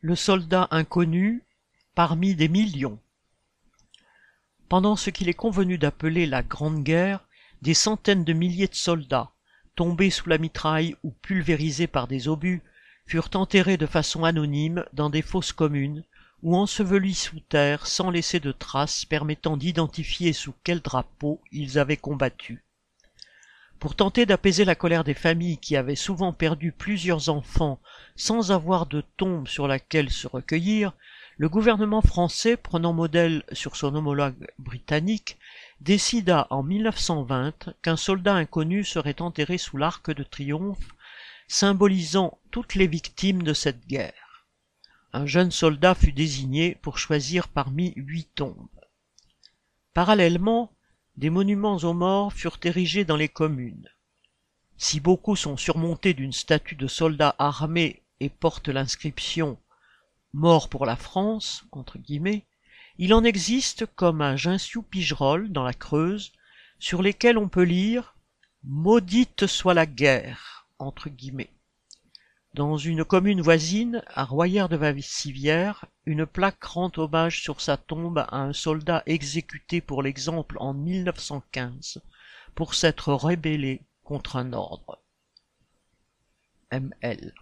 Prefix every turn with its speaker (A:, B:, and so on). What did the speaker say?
A: Le soldat inconnu parmi des millions. Pendant ce qu'il est convenu d'appeler la Grande Guerre, des centaines de milliers de soldats, tombés sous la mitraille ou pulvérisés par des obus, furent enterrés de façon anonyme dans des fosses communes ou ensevelis sous terre sans laisser de traces permettant d'identifier sous quel drapeau ils avaient combattu. Pour tenter d'apaiser la colère des familles qui avaient souvent perdu plusieurs enfants sans avoir de tombe sur laquelle se recueillir, le gouvernement français, prenant modèle sur son homologue britannique, décida en 1920 qu'un soldat inconnu serait enterré sous l'arc de triomphe, symbolisant toutes les victimes de cette guerre. Un jeune soldat fut désigné pour choisir parmi huit tombes. Parallèlement, des monuments aux morts furent érigés dans les communes. Si beaucoup sont surmontés d'une statue de soldats armés et portent l'inscription Mort pour la France, entre guillemets, il en existe comme un Ginsiou Pigerol dans la Creuse, sur lesquels on peut lire Maudite soit la guerre, entre guillemets. Dans une commune voisine, à Royère de Vassivière, une plaque rend hommage sur sa tombe à un soldat exécuté pour l'exemple en 1915 pour s'être rébellé contre un ordre. ML